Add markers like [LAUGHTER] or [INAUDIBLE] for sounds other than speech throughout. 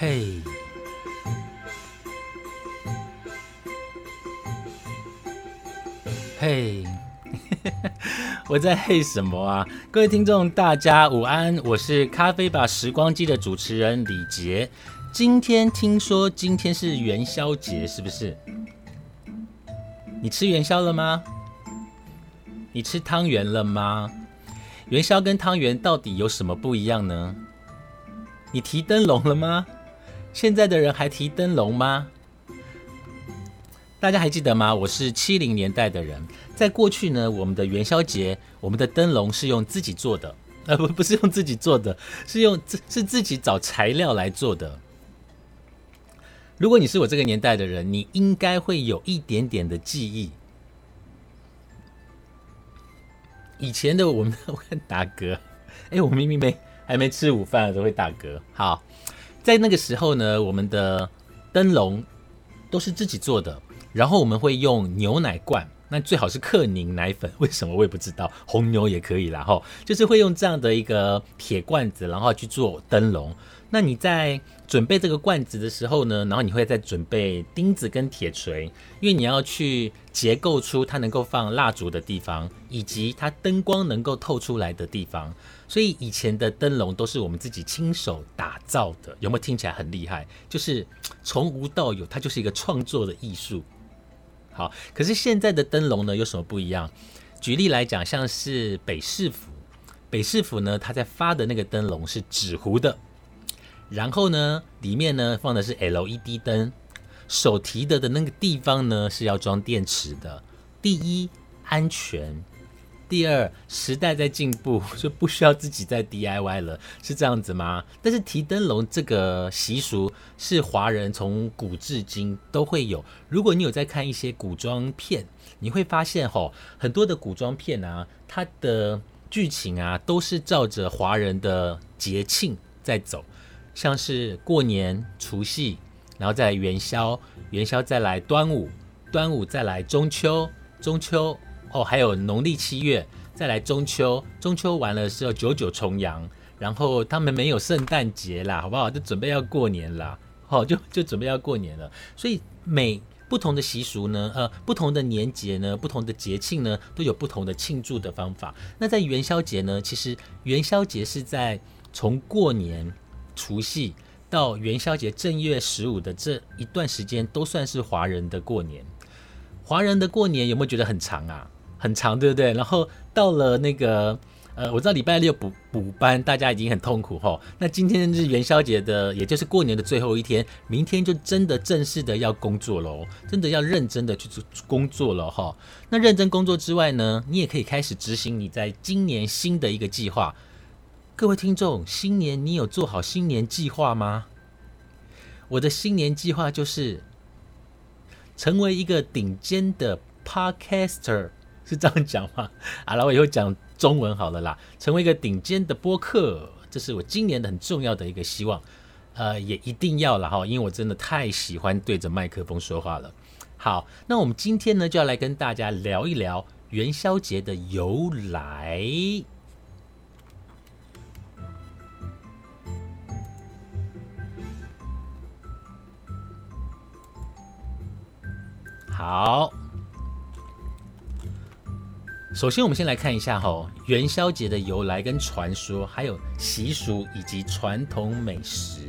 嘿，嘿，[LAUGHS] 我在嘿什么啊？各位听众，大家午安，我是咖啡吧时光机的主持人李杰。今天听说今天是元宵节，是不是？你吃元宵了吗？你吃汤圆了吗？元宵跟汤圆到底有什么不一样呢？你提灯笼了吗？现在的人还提灯笼吗？大家还记得吗？我是七零年代的人，在过去呢，我们的元宵节，我们的灯笼是用自己做的，呃，[LAUGHS] 不，不是用自己做的，是用自是自己找材料来做的。如果你是我这个年代的人，你应该会有一点点的记忆。以前的我们会打嗝，[LAUGHS] 哎，我明明没还没吃午饭都会打嗝。好，在那个时候呢，我们的灯笼都是自己做的，然后我们会用牛奶罐，那最好是克宁奶粉，为什么我也不知道，红牛也可以啦。哈，就是会用这样的一个铁罐子，然后去做灯笼。那你在准备这个罐子的时候呢，然后你会再准备钉子跟铁锤，因为你要去结构出它能够放蜡烛的地方，以及它灯光能够透出来的地方。所以以前的灯笼都是我们自己亲手打造的，有没有听起来很厉害？就是 [TSK] 从无到有，它就是一个创作的艺术。好，可是现在的灯笼呢有什么不一样？举例来讲，像是北市府，北市府呢，它在发的那个灯笼是纸糊的。然后呢，里面呢放的是 LED 灯，手提的的那个地方呢是要装电池的。第一，安全；第二，时代在进步，[LAUGHS] 就不需要自己在 DIY 了，是这样子吗？但是提灯笼这个习俗是华人从古至今都会有。如果你有在看一些古装片，你会发现吼，很多的古装片啊，它的剧情啊都是照着华人的节庆在走。像是过年除夕，然后再来元宵，元宵再来端午，端午再来中秋，中秋哦，还有农历七月再来中秋，中秋完了是要九九重阳，然后他们没有圣诞节啦，好不好？就准备要过年啦，好，就就准备要过年了。所以每不同的习俗呢，呃，不同的年节呢，不同的节庆呢，都有不同的庆祝的方法。那在元宵节呢，其实元宵节是在从过年。除夕到元宵节正月十五的这一段时间，都算是华人的过年。华人的过年有没有觉得很长啊？很长，对不对？然后到了那个呃，我知道礼拜六补补班，大家已经很痛苦吼。那今天是元宵节的，也就是过年的最后一天，明天就真的正式的要工作喽，真的要认真的去做工作了哈。那认真工作之外呢，你也可以开始执行你在今年新的一个计划。各位听众，新年你有做好新年计划吗？我的新年计划就是成为一个顶尖的 podcaster，是这样讲吗？[LAUGHS] 好了，我以后讲中文好了啦。成为一个顶尖的播客，这是我今年的很重要的一个希望。呃，也一定要了哈，因为我真的太喜欢对着麦克风说话了。好，那我们今天呢就要来跟大家聊一聊元宵节的由来。好，首先我们先来看一下哈元宵节的由来跟传说，还有习俗以及传统美食，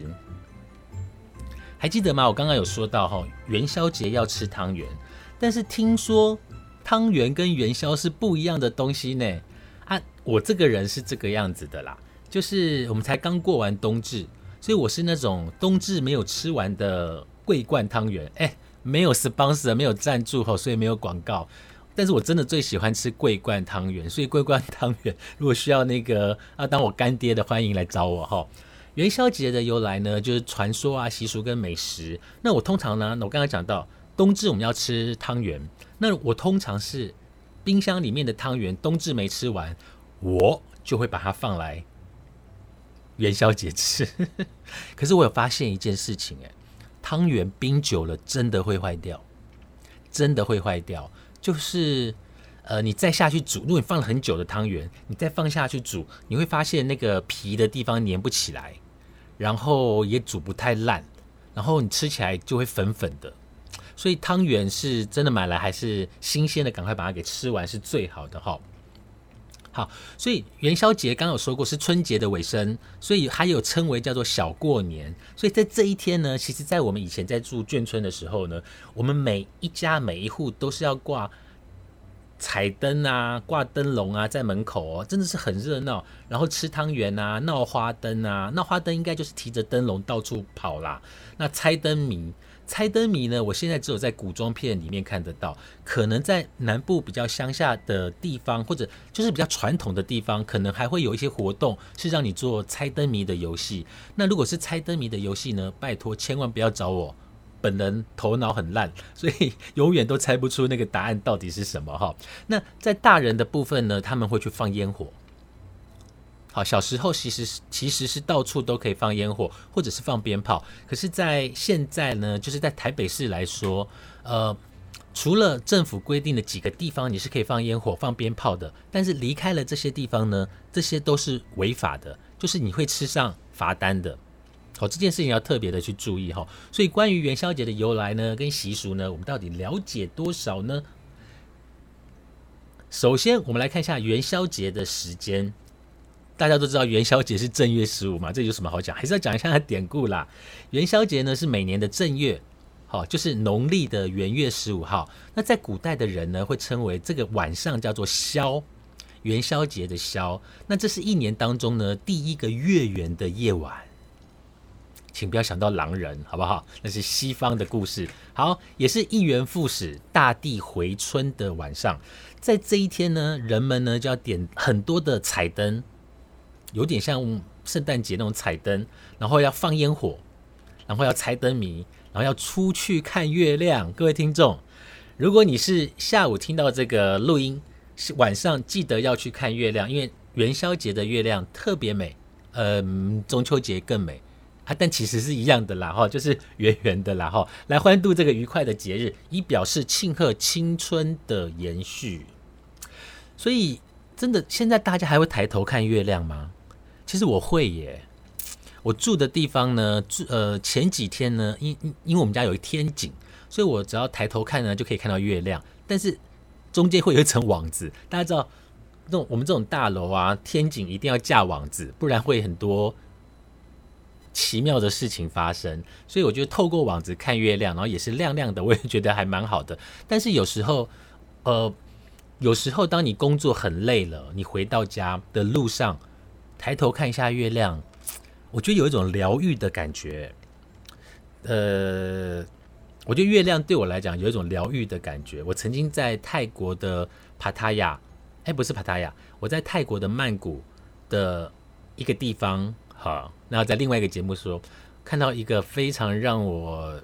还记得吗？我刚刚有说到哈元宵节要吃汤圆，但是听说汤圆跟元宵是不一样的东西呢。啊，我这个人是这个样子的啦，就是我们才刚过完冬至，所以我是那种冬至没有吃完的桂冠汤圆，哎。没有 sponsor，没有赞助吼，所以没有广告。但是我真的最喜欢吃桂冠汤圆，所以桂冠汤圆如果需要那个 [LAUGHS] 啊当我干爹的，欢迎来找我哈。元宵节的由来呢，就是传说啊、习俗跟美食。那我通常呢，我刚刚讲到冬至我们要吃汤圆，那我通常是冰箱里面的汤圆冬至没吃完，我就会把它放来元宵节吃。[LAUGHS] 可是我有发现一件事情哎。汤圆冰久了真的会坏掉，真的会坏掉。就是呃，你再下去煮，如果你放了很久的汤圆，你再放下去煮，你会发现那个皮的地方粘不起来，然后也煮不太烂，然后你吃起来就会粉粉的。所以汤圆是真的买来还是新鲜的，赶快把它给吃完是最好的哈。好，所以元宵节刚有说过是春节的尾声，所以还有称为叫做小过年。所以在这一天呢，其实，在我们以前在住眷村的时候呢，我们每一家每一户都是要挂彩灯啊，挂灯笼啊，在门口哦，真的是很热闹。然后吃汤圆啊，闹花灯啊，闹花灯应该就是提着灯笼到处跑啦。那猜灯谜。猜灯谜呢？我现在只有在古装片里面看得到，可能在南部比较乡下的地方，或者就是比较传统的地方，可能还会有一些活动是让你做猜灯谜的游戏。那如果是猜灯谜的游戏呢？拜托千万不要找我，本人头脑很烂，所以永远都猜不出那个答案到底是什么哈。那在大人的部分呢，他们会去放烟火。好，小时候其实其实是到处都可以放烟火，或者是放鞭炮。可是，在现在呢，就是在台北市来说，呃，除了政府规定的几个地方你是可以放烟火、放鞭炮的，但是离开了这些地方呢，这些都是违法的，就是你会吃上罚单的。好，这件事情要特别的去注意哈。所以，关于元宵节的由来呢，跟习俗呢，我们到底了解多少呢？首先，我们来看一下元宵节的时间。大家都知道元宵节是正月十五嘛，这有什么好讲？还是要讲一下它典故啦。元宵节呢是每年的正月，好，就是农历的元月十五号。那在古代的人呢，会称为这个晚上叫做宵，元宵节的宵。那这是一年当中呢第一个月圆的夜晚，请不要想到狼人，好不好？那是西方的故事。好，也是一元复始、大地回春的晚上。在这一天呢，人们呢就要点很多的彩灯。有点像圣诞节那种彩灯，然后要放烟火，然后要猜灯谜，然后要出去看月亮。各位听众，如果你是下午听到这个录音，晚上记得要去看月亮，因为元宵节的月亮特别美，嗯，中秋节更美啊。但其实是一样的啦，哈，就是圆圆的啦，哈，来欢度这个愉快的节日，以表示庆贺青春的延续。所以，真的，现在大家还会抬头看月亮吗？其实我会耶，我住的地方呢，住呃前几天呢，因因因为我们家有一天井，所以我只要抬头看呢，就可以看到月亮。但是中间会有一层网子，大家知道，那种我们这种大楼啊，天井一定要架网子，不然会很多奇妙的事情发生。所以我觉得透过网子看月亮，然后也是亮亮的，我也觉得还蛮好的。但是有时候，呃，有时候当你工作很累了，你回到家的路上。抬头看一下月亮，我觉得有一种疗愈的感觉。呃，我觉得月亮对我来讲有一种疗愈的感觉。我曾经在泰国的帕塔亚，哎，不是帕塔亚，我在泰国的曼谷的一个地方，哈，然后在另外一个节目说看到一个非常让我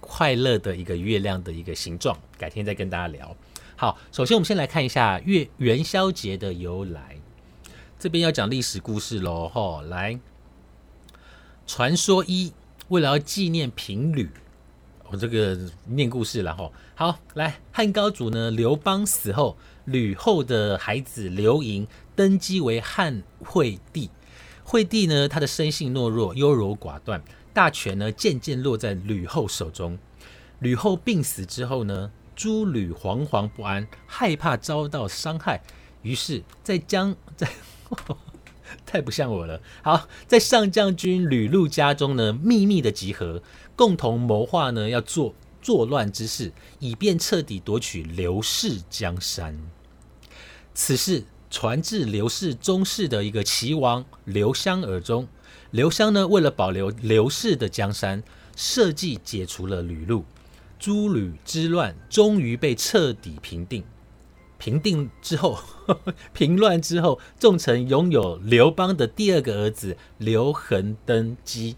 快乐的一个月亮的一个形状，改天再跟大家聊。好，首先我们先来看一下月元宵节的由来。这边要讲历史故事喽，吼！来，传说一，为了要纪念平吕，我这个念故事了，吼。好，来，汉高祖呢，刘邦死后，吕后的孩子刘盈登基为汉惠帝。惠帝呢，他的生性懦弱，优柔寡断，大权呢渐渐落在吕后手中。吕后病死之后呢，诸吕惶惶不安，害怕遭到伤害，于是，在江在。[LAUGHS] 太不像我了。好，在上将军吕禄家中呢，秘密的集合，共同谋划呢，要做作乱之事，以便彻底夺取刘氏江山。此事传至刘氏宗室的一个齐王刘襄耳中。刘襄呢，为了保留刘氏的江山，设计解除了吕禄，诸吕之乱终于被彻底平定。平定之后，[LAUGHS] 平乱之后，众臣拥有刘邦的第二个儿子刘恒登基。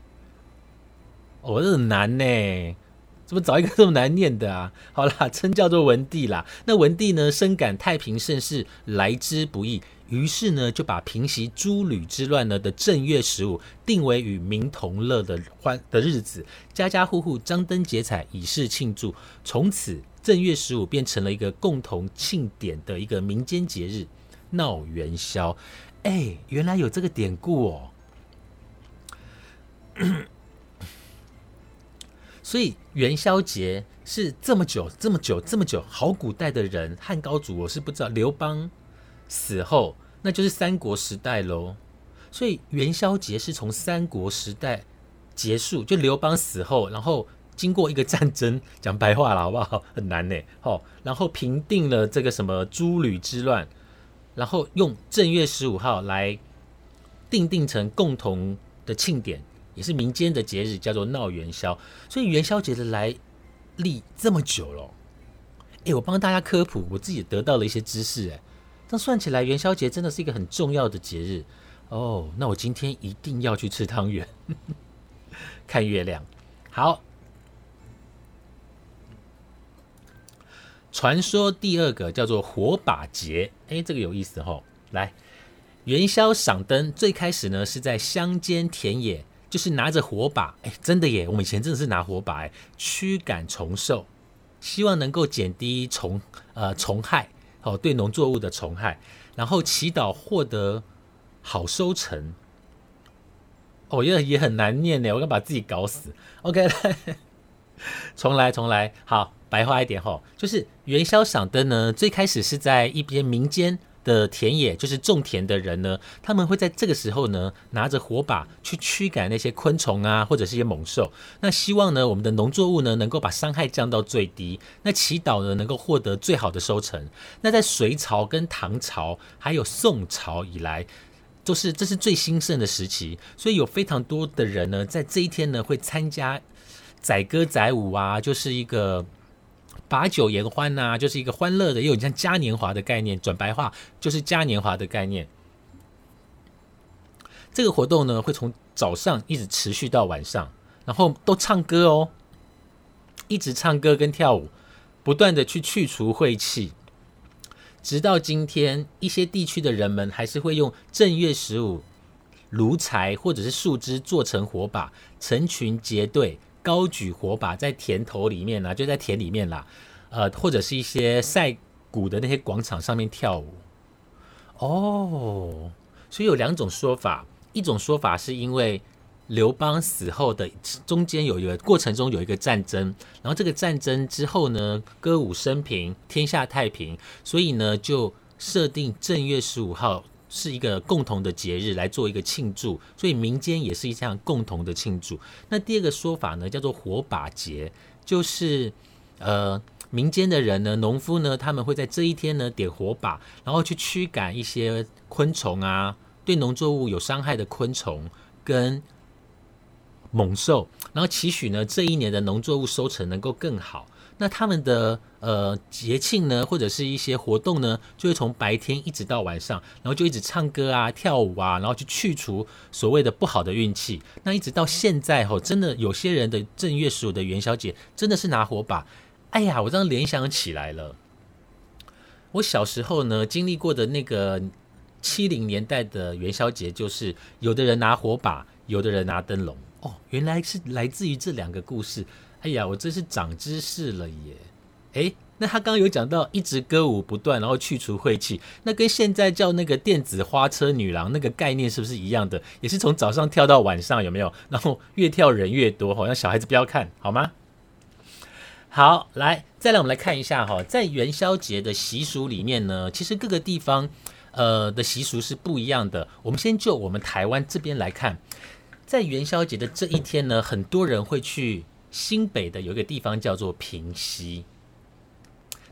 哦，这很难呢，怎么找一个这么难念的啊？[LAUGHS] 好啦，称叫做文帝啦。那文帝呢，深感太平盛世来之不易，于是呢，就把平息诸吕之乱呢的正月十五定为与民同乐的欢的日子，家家户户张灯结彩，以示庆祝。从此。正月十五变成了一个共同庆典的一个民间节日，闹元宵。哎，原来有这个典故哦。[COUGHS] 所以元宵节是这么久、这么久、这么久，好古代的人，汉高祖我是不知道。刘邦死后，那就是三国时代喽。所以元宵节是从三国时代结束，就刘邦死后，然后经过一个战争，讲白话了好不好？很难呢。好，然后平定了这个什么诸吕之乱，然后用正月十五号来定定成共同的庆典。也是民间的节日，叫做闹元宵，所以元宵节的来历这么久了。哎，我帮大家科普，我自己得到了一些知识。哎，这样算起来，元宵节真的是一个很重要的节日哦。那我今天一定要去吃汤圆，[LAUGHS] 看月亮。好，传说第二个叫做火把节。哎，这个有意思哈。来，元宵赏灯最开始呢是在乡间田野。就是拿着火把，哎，真的耶！我们以前真的是拿火把，哎，驱赶虫兽，希望能够减低虫呃虫害，哦，对农作物的虫害，然后祈祷获得好收成。哦，也也很难念呢，我刚把自己搞死。OK，来，[LAUGHS] 重来，重来。好，白话一点哈，就是元宵赏灯呢，最开始是在一边民间。的田野就是种田的人呢，他们会在这个时候呢，拿着火把去驱赶那些昆虫啊，或者是一些猛兽。那希望呢，我们的农作物呢，能够把伤害降到最低。那祈祷呢，能够获得最好的收成。那在隋朝、跟唐朝，还有宋朝以来，都是这是最兴盛的时期。所以有非常多的人呢，在这一天呢，会参加载歌载舞啊，就是一个。把酒言欢呐，就是一个欢乐的，又有像嘉年华的概念。转白话就是嘉年华的概念。这个活动呢，会从早上一直持续到晚上，然后都唱歌哦，一直唱歌跟跳舞，不断的去去除晦气。直到今天，一些地区的人们还是会用正月十五炉柴或者是树枝做成火把，成群结队。高举火把在田头里面呢，就在田里面啦，呃，或者是一些晒谷的那些广场上面跳舞。哦，所以有两种说法，一种说法是因为刘邦死后的中间有一个过程中有一个战争，然后这个战争之后呢，歌舞升平，天下太平，所以呢就设定正月十五号。是一个共同的节日来做一个庆祝，所以民间也是一项共同的庆祝。那第二个说法呢，叫做火把节，就是呃民间的人呢，农夫呢，他们会在这一天呢点火把，然后去驱赶一些昆虫啊，对农作物有伤害的昆虫跟猛兽，然后期许呢这一年的农作物收成能够更好。那他们的呃节庆呢，或者是一些活动呢，就会从白天一直到晚上，然后就一直唱歌啊、跳舞啊，然后去去除所谓的不好的运气。那一直到现在吼，真的有些人的正月十五的元宵节真的是拿火把。哎呀，我这样联想起来了，我小时候呢经历过的那个七零年代的元宵节，就是有的人拿火把，有的人拿灯笼。哦，原来是来自于这两个故事。哎呀，我真是长知识了耶！哎，那他刚刚有讲到一直歌舞不断，然后去除晦气，那跟现在叫那个电子花车女郎那个概念是不是一样的？也是从早上跳到晚上，有没有？然后越跳人越多，好像小孩子不要看好吗？好，来，再来我们来看一下哈，在元宵节的习俗里面呢，其实各个地方呃的习俗是不一样的。我们先就我们台湾这边来看，在元宵节的这一天呢，很多人会去。新北的有一个地方叫做平溪，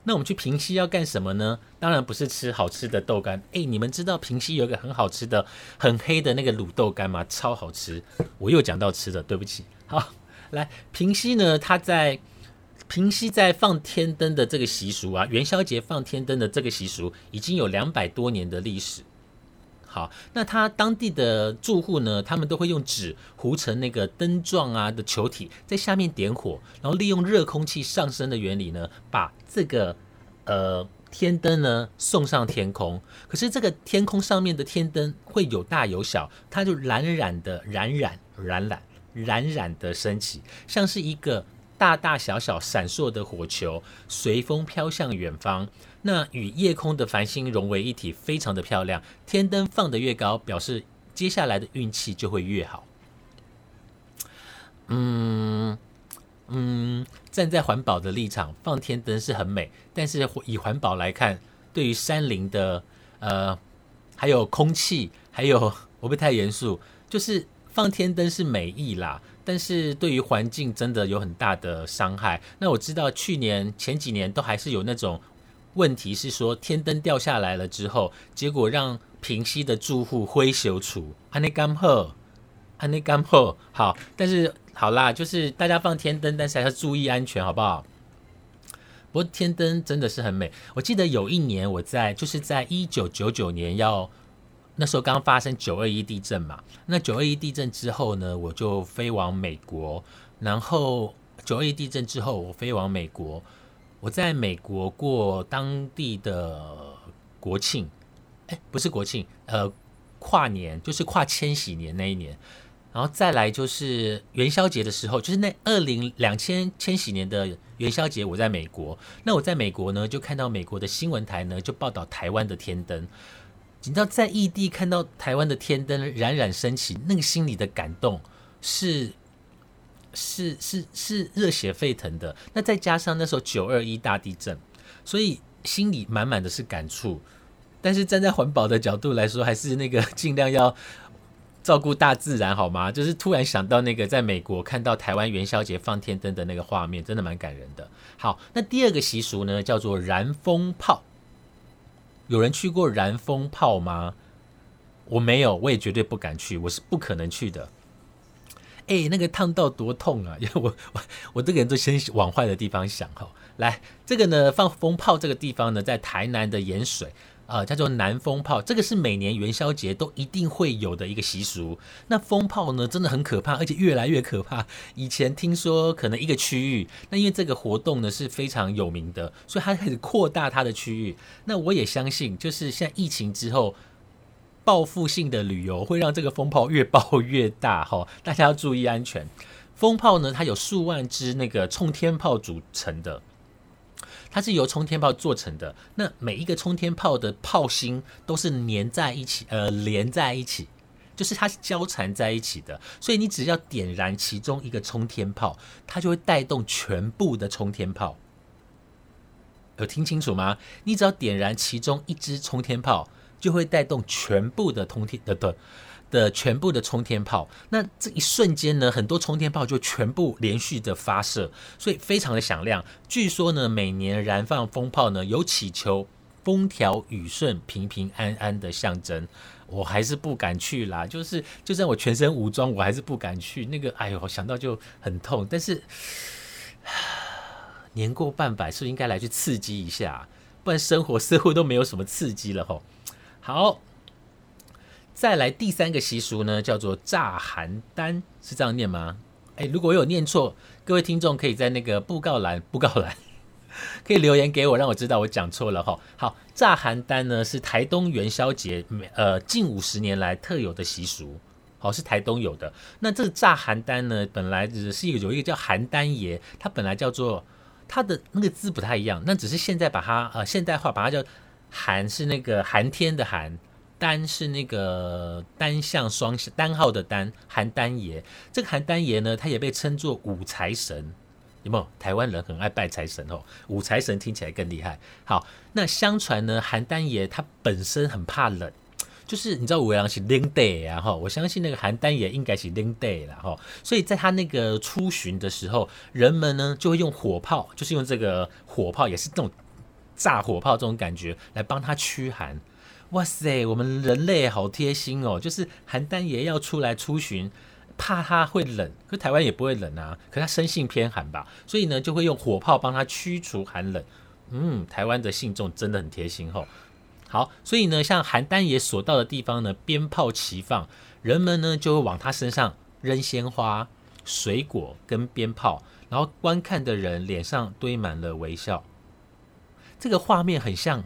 那我们去平溪要干什么呢？当然不是吃好吃的豆干。哎，你们知道平溪有一个很好吃的、很黑的那个卤豆干吗？超好吃！我又讲到吃的，对不起。好，来平溪呢，它在平溪在放天灯的这个习俗啊，元宵节放天灯的这个习俗已经有两百多年的历史。好，那他当地的住户呢？他们都会用纸糊成那个灯状啊的球体，在下面点火，然后利用热空气上升的原理呢，把这个呃天灯呢送上天空。可是这个天空上面的天灯会有大有小，它就冉冉的冉冉冉冉冉冉的升起，像是一个大大小小闪烁的火球，随风飘向远方。那与夜空的繁星融为一体，非常的漂亮。天灯放得越高，表示接下来的运气就会越好。嗯嗯，站在环保的立场，放天灯是很美，但是以环保来看，对于山林的呃，还有空气，还有 [LAUGHS] 我不太严肃，就是放天灯是美意啦，但是对于环境真的有很大的伤害。那我知道去年前几年都还是有那种问题是说天灯掉下来了之后，结果让平溪的住户灰修除，安内干喝，安内干喝，好，但是。好啦，就是大家放天灯，但是还要注意安全，好不好？不过天灯真的是很美。我记得有一年我在，就是在一九九九年，要那时候刚发生九二一地震嘛。那九二一地震之后呢，我就飞往美国。然后九二一地震之后，我飞往美国，我在美国过当地的国庆，哎，不是国庆，呃，跨年，就是跨千禧年那一年。然后再来就是元宵节的时候，就是那二零两千千禧年的元宵节，我在美国。那我在美国呢，就看到美国的新闻台呢，就报道台湾的天灯。你知道，在异地看到台湾的天灯冉冉升起，那个心里的感动是是是是热血沸腾的。那再加上那时候九二一大地震，所以心里满满的是感触。但是站在环保的角度来说，还是那个 [LAUGHS] 尽量要。照顾大自然好吗？就是突然想到那个在美国看到台湾元宵节放天灯的那个画面，真的蛮感人的。好，那第二个习俗呢，叫做燃风炮。有人去过燃风炮吗？我没有，我也绝对不敢去，我是不可能去的。哎，那个烫到多痛啊！[LAUGHS] 因为我我我这个人都先往坏的地方想哈。来，这个呢，放风炮这个地方呢，在台南的盐水。啊，叫做南风炮，这个是每年元宵节都一定会有的一个习俗。那风炮呢，真的很可怕，而且越来越可怕。以前听说可能一个区域，那因为这个活动呢是非常有名的，所以它开始扩大它的区域。那我也相信，就是现在疫情之后，报复性的旅游会让这个风炮越爆越大哈。大家要注意安全。风炮呢，它有数万只那个冲天炮组成的。它是由冲天炮做成的，那每一个冲天炮的炮芯都是粘在一起，呃，连在一起，就是它是交缠在一起的。所以你只要点燃其中一个冲天炮，它就会带动全部的冲天炮。有听清楚吗？你只要点燃其中一支冲天炮，就会带动全部的通天的的。的全部的冲天炮，那这一瞬间呢，很多冲天炮就全部连续的发射，所以非常的响亮。据说呢，每年燃放风炮呢，有祈求风调雨顺、平平安安的象征。我还是不敢去啦，就是就算我全身武装，我还是不敢去。那个，哎呦，想到就很痛。但是 [SIGHS] 年过半百，是不是应该来去刺激一下？不然生活似乎都没有什么刺激了吼。好。再来第三个习俗呢，叫做炸邯郸，是这样念吗？哎，如果我有念错，各位听众可以在那个布告栏、布告栏 [LAUGHS] 可以留言给我，让我知道我讲错了哈。好，炸邯郸呢是台东元宵节呃近五十年来特有的习俗，好是台东有的。那这个炸邯郸呢，本来只是一个有一个叫邯郸爷，他本来叫做他的那个字不太一样，那只是现在把它呃现代化，把它叫寒是那个寒天的寒。单是那个单向双单号的单，邯郸爷。这个邯郸爷呢，他也被称作五财神，有没有？台湾人很爱拜财神哦，五财神听起来更厉害。好，那相传呢，邯郸爷他本身很怕冷，就是你知道五郎是冷 day 啊哈，我相信那个邯郸爷应该是冷 day 了哈，所以在他那个出巡的时候，人们呢就会用火炮，就是用这个火炮，也是这种炸火炮这种感觉来帮他驱寒。哇塞，我们人类好贴心哦！就是邯郸爷要出来出巡，怕他会冷，可台湾也不会冷啊。可他生性偏寒吧，所以呢就会用火炮帮他驱除寒冷。嗯，台湾的信众真的很贴心吼。好，所以呢，像邯郸爷所到的地方呢，鞭炮齐放，人们呢就会往他身上扔鲜花、水果跟鞭炮，然后观看的人脸上堆满了微笑。这个画面很像，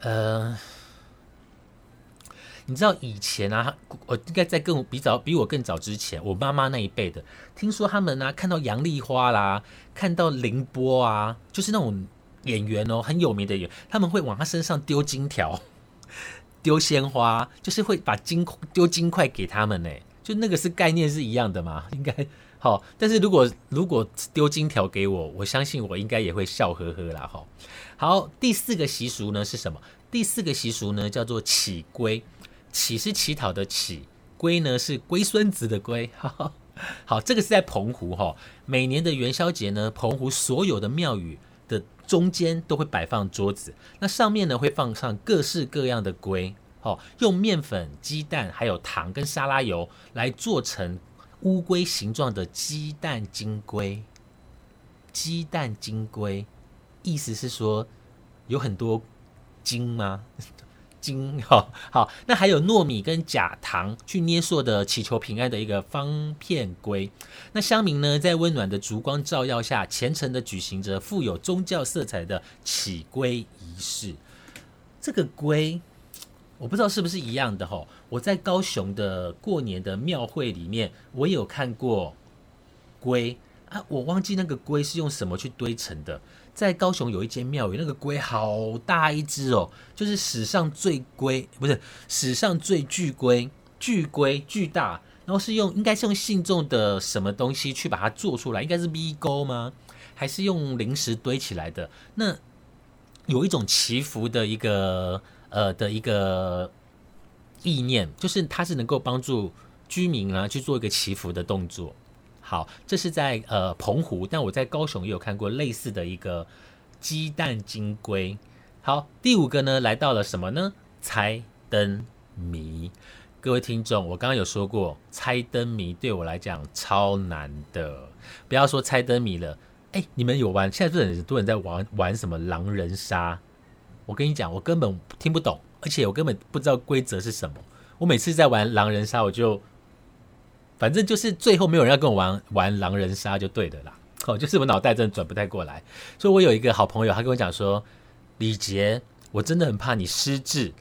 呃。你知道以前啊，我应该在更比早比我更早之前，我妈妈那一辈的，听说他们呢看到杨丽花啦，看到凌波啊，就是那种演员哦，很有名的演员，他们会往他身上丢金条、[LAUGHS] 丢鲜花，就是会把金丢金块给他们呢，就那个是概念是一样的嘛？应该好，但是如果如果丢金条给我，我相信我应该也会笑呵呵啦。哈，好，第四个习俗呢是什么？第四个习俗呢叫做乞龟，乞是乞讨的乞，龟呢是龟孙子的龟。哈哈好，这个是在澎湖哈，每年的元宵节呢，澎湖所有的庙宇的中间都会摆放桌子，那上面呢会放上各式各样的龟，好，用面粉、鸡蛋还有糖跟沙拉油来做成乌龟形状的鸡蛋金龟。鸡蛋金龟，意思是说有很多金吗？[LAUGHS] 金好好，那还有糯米跟假糖去捏塑的祈求平安的一个方片龟。那乡民呢，在温暖的烛光照耀下，虔诚的举行着富有宗教色彩的起龟仪式。这个龟，我不知道是不是一样的哈。我在高雄的过年的庙会里面，我有看过龟啊，我忘记那个龟是用什么去堆成的。在高雄有一间庙宇，那个龟好大一只哦，就是史上最龟，不是史上最巨龟，巨龟巨大，然后是用应该是用信众的什么东西去把它做出来，应该是 V 钩吗？还是用零食堆起来的？那有一种祈福的一个呃的一个意念，就是它是能够帮助居民啊去做一个祈福的动作。好，这是在呃澎湖，但我在高雄也有看过类似的一个鸡蛋金龟。好，第五个呢，来到了什么呢？猜灯谜。各位听众，我刚刚有说过，猜灯谜对我来讲超难的。不要说猜灯谜了，哎，你们有玩？现在很多人在玩玩什么狼人杀？我跟你讲，我根本听不懂，而且我根本不知道规则是什么。我每次在玩狼人杀，我就。反正就是最后没有人要跟我玩玩狼人杀就对的啦，哦，就是我脑袋真的转不太过来，所以我有一个好朋友，他跟我讲说，李杰，我真的很怕你失智，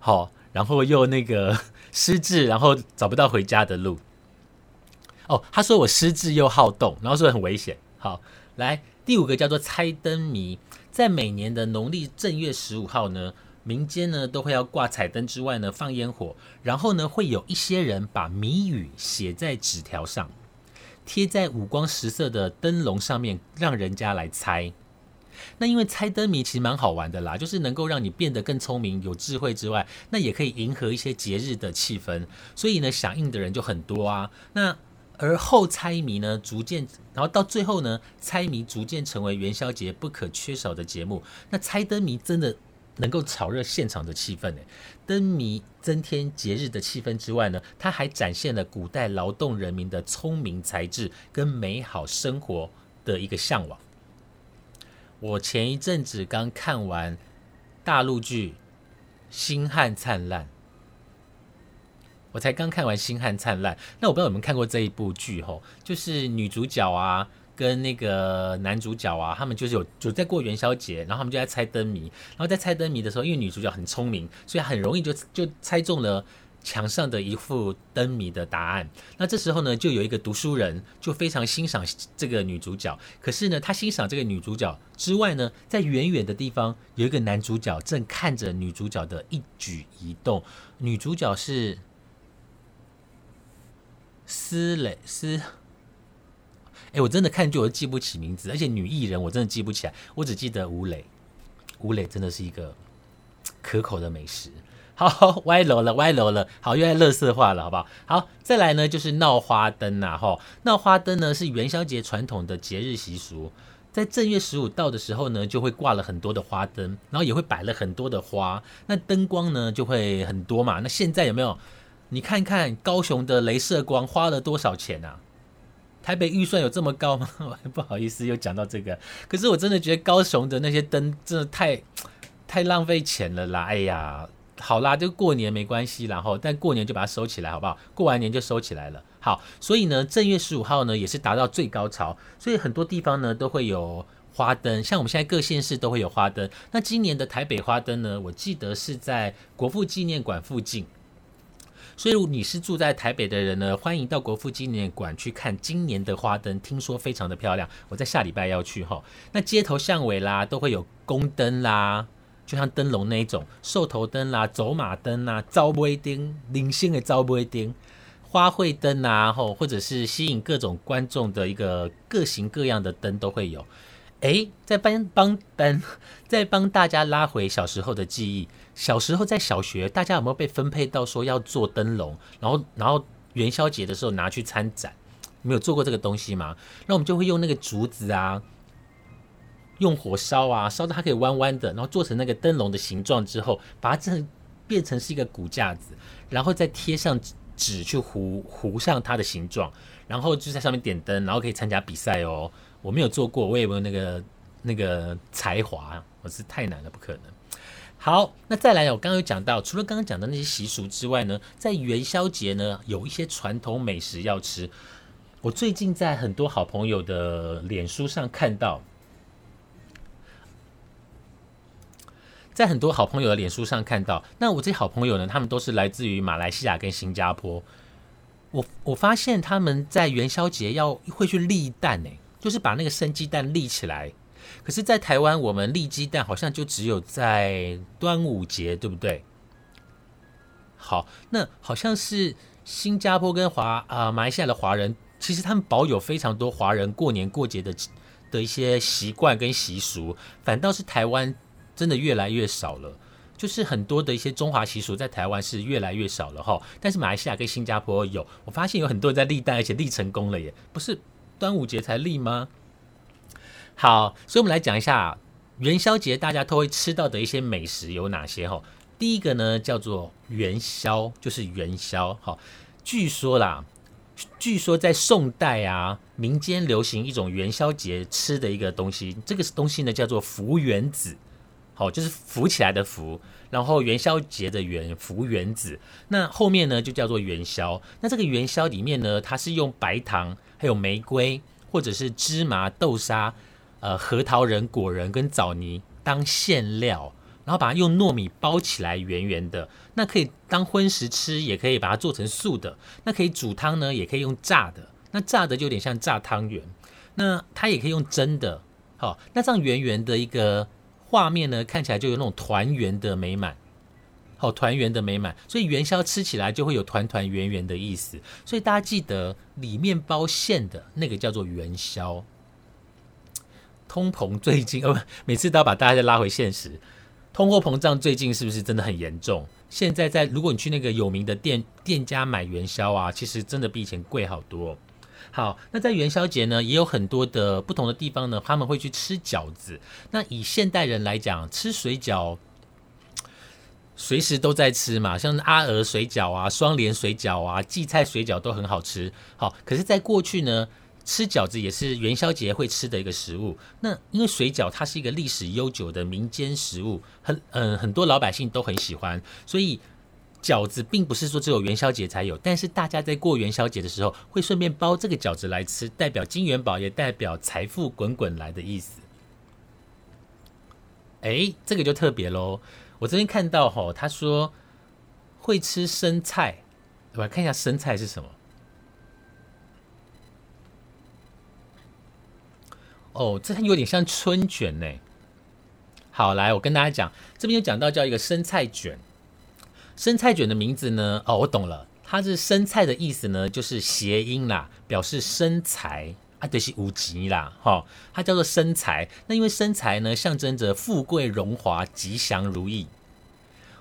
好，然后又那个 [LAUGHS] 失智，然后找不到回家的路。哦，他说我失智又好动，然后说很危险。好，来第五个叫做猜灯谜，在每年的农历正月十五号呢。民间呢都会要挂彩灯之外呢放烟火，然后呢会有一些人把谜语写在纸条上，贴在五光十色的灯笼上面，让人家来猜。那因为猜灯谜其实蛮好玩的啦，就是能够让你变得更聪明、有智慧之外，那也可以迎合一些节日的气氛，所以呢响应的人就很多啊。那而后猜谜呢逐渐，然后到最后呢猜谜逐渐成为元宵节不可缺少的节目。那猜灯谜真的。能够炒热现场的气氛呢，灯谜增添节日的气氛之外呢，它还展现了古代劳动人民的聪明才智跟美好生活的一个向往。我前一阵子刚看完大陆剧《星汉灿烂》，我才刚看完《星汉灿烂》，那我不知道有没有看过这一部剧吼，就是女主角啊。跟那个男主角啊，他们就是有就在过元宵节，然后他们就在猜灯谜，然后在猜灯谜的时候，因为女主角很聪明，所以很容易就就猜中了墙上的一副灯谜的答案。那这时候呢，就有一个读书人就非常欣赏这个女主角，可是呢，他欣赏这个女主角之外呢，在远远的地方有一个男主角正看着女主角的一举一动。女主角是思蕾思。哎，我真的看剧我都记不起名字，而且女艺人我真的记不起来，我只记得吴磊。吴磊真的是一个可口的美食。好，歪楼了，歪楼了。好，又在乐色化了，好不好？好，再来呢，就是闹花灯呐，哈。闹花灯呢是元宵节传统的节日习俗，在正月十五到的时候呢，就会挂了很多的花灯，然后也会摆了很多的花，那灯光呢就会很多嘛。那现在有没有？你看看高雄的镭射光花了多少钱啊？台北预算有这么高吗？[LAUGHS] 不好意思，又讲到这个。可是我真的觉得高雄的那些灯真的太太浪费钱了啦！哎呀，好啦，就过年没关系，然后但过年就把它收起来，好不好？过完年就收起来了。好，所以呢，正月十五号呢也是达到最高潮，所以很多地方呢都会有花灯，像我们现在各县市都会有花灯。那今年的台北花灯呢，我记得是在国父纪念馆附近。所以，如果你是住在台北的人呢，欢迎到国父纪念馆去看今年的花灯，听说非常的漂亮。我在下礼拜要去哈。那街头巷尾啦，都会有宫灯啦，就像灯笼那一种，兽头灯啦、走马灯啦、招杯灯、零星的招杯灯，花卉灯啊，吼，或者是吸引各种观众的一个各型各样的灯都会有。哎，在帮帮 [LAUGHS] 帮，在帮大家拉回小时候的记忆。小时候在小学，大家有没有被分配到说要做灯笼，然后然后元宵节的时候拿去参展？没有做过这个东西吗？那我们就会用那个竹子啊，用火烧啊，烧到它可以弯弯的，然后做成那个灯笼的形状之后，把它这变成是一个骨架子，然后再贴上纸去糊糊上它的形状，然后就在上面点灯，然后可以参加比赛哦。我没有做过，我也没有那个那个才华，我是太难了，不可能。好，那再来，我刚刚有讲到，除了刚刚讲的那些习俗之外呢，在元宵节呢，有一些传统美食要吃。我最近在很多好朋友的脸书上看到，在很多好朋友的脸书上看到，那我这些好朋友呢，他们都是来自于马来西亚跟新加坡。我我发现他们在元宵节要会去立蛋呢，就是把那个生鸡蛋立起来。可是，在台湾我们立鸡蛋好像就只有在端午节，对不对？好，那好像是新加坡跟华啊马来西亚的华人。其实他们保有非常多华人过年过节的的一些习惯跟习俗，反倒是台湾真的越来越少了。就是很多的一些中华习俗在台湾是越来越少了哈。但是马来西亚跟新加坡有，我发现有很多人在立蛋，而且立成功了耶！不是端午节才立吗？好，所以我们来讲一下元宵节大家都会吃到的一些美食有哪些哈。第一个呢叫做元宵，就是元宵哈。据说啦。据说在宋代啊，民间流行一种元宵节吃的一个东西，这个东西呢叫做福元子，好，就是浮起来的浮，然后元宵节的元福元子，那后面呢就叫做元宵。那这个元宵里面呢，它是用白糖、还有玫瑰或者是芝麻、豆沙、呃核桃仁、果仁跟枣泥当馅料。然后把它用糯米包起来，圆圆的，那可以当荤食吃，也可以把它做成素的。那可以煮汤呢，也可以用炸的。那炸的就有点像炸汤圆。那它也可以用蒸的。好，那这样圆圆的一个画面呢，看起来就有那种团圆的美满。好，团圆的美满。所以元宵吃起来就会有团团圆圆的意思。所以大家记得里面包馅的那个叫做元宵。通膨最近，呃，每次都要把大家拉回现实。通货膨胀最近是不是真的很严重？现在在如果你去那个有名的店店家买元宵啊，其实真的比以前贵好多。好，那在元宵节呢，也有很多的不同的地方呢，他们会去吃饺子。那以现代人来讲，吃水饺随时都在吃嘛，像阿娥水饺啊、双连水饺啊、荠菜水饺都很好吃。好，可是，在过去呢？吃饺子也是元宵节会吃的一个食物。那因为水饺它是一个历史悠久的民间食物，很嗯很多老百姓都很喜欢，所以饺子并不是说只有元宵节才有。但是大家在过元宵节的时候，会顺便包这个饺子来吃，代表金元宝，也代表财富滚滚来的意思。哎，这个就特别喽。我这边看到哈，他说会吃生菜，我来看一下生菜是什么。哦，这有点像春卷呢。好，来，我跟大家讲，这边有讲到叫一个生菜卷。生菜卷的名字呢？哦，我懂了，它是生菜的意思呢，就是谐音啦，表示生财啊，就是五吉啦，哈，它叫做身材。那因为身材呢，象征着富贵荣华、吉祥如意。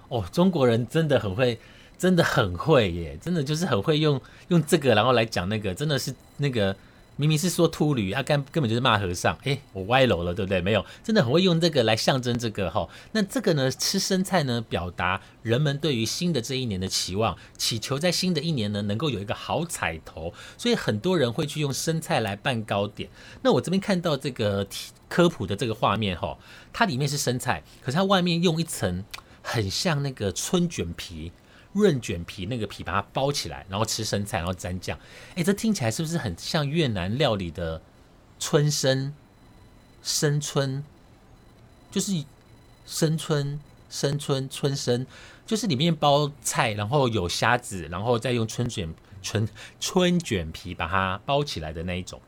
哦，中国人真的很会，真的很会耶，真的就是很会用用这个，然后来讲那个，真的是那个。明明是说秃驴，啊，根根本就是骂和尚。哎，我歪楼了，对不对？没有，真的很会用这个来象征这个哈。那这个呢，吃生菜呢，表达人们对于新的这一年的期望，祈求在新的一年呢能够有一个好彩头。所以很多人会去用生菜来拌糕点。那我这边看到这个科普的这个画面哈，它里面是生菜，可是它外面用一层很像那个春卷皮。润卷皮那个皮把它包起来，然后吃生菜，然后沾酱。哎，这听起来是不是很像越南料理的春生生春？就是生春生春春生，就是里面包菜，然后有虾子，然后再用春卷春春卷皮把它包起来的那一种。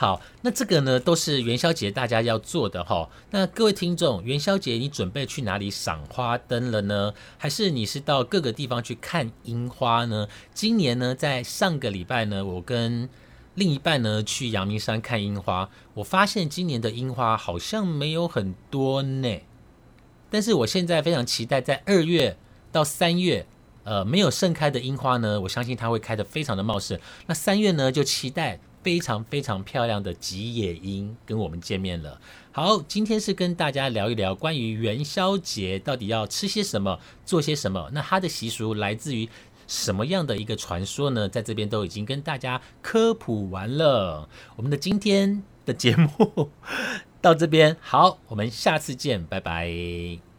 好，那这个呢都是元宵节大家要做的哈。那各位听众，元宵节你准备去哪里赏花灯了呢？还是你是到各个地方去看樱花呢？今年呢，在上个礼拜呢，我跟另一半呢去阳明山看樱花，我发现今年的樱花好像没有很多呢。但是我现在非常期待，在二月到三月，呃，没有盛开的樱花呢，我相信它会开得非常的茂盛。那三月呢，就期待。非常非常漂亮的吉野樱跟我们见面了。好，今天是跟大家聊一聊关于元宵节到底要吃些什么，做些什么。那它的习俗来自于什么样的一个传说呢？在这边都已经跟大家科普完了。我们的今天的节目 [LAUGHS] 到这边，好，我们下次见，拜拜。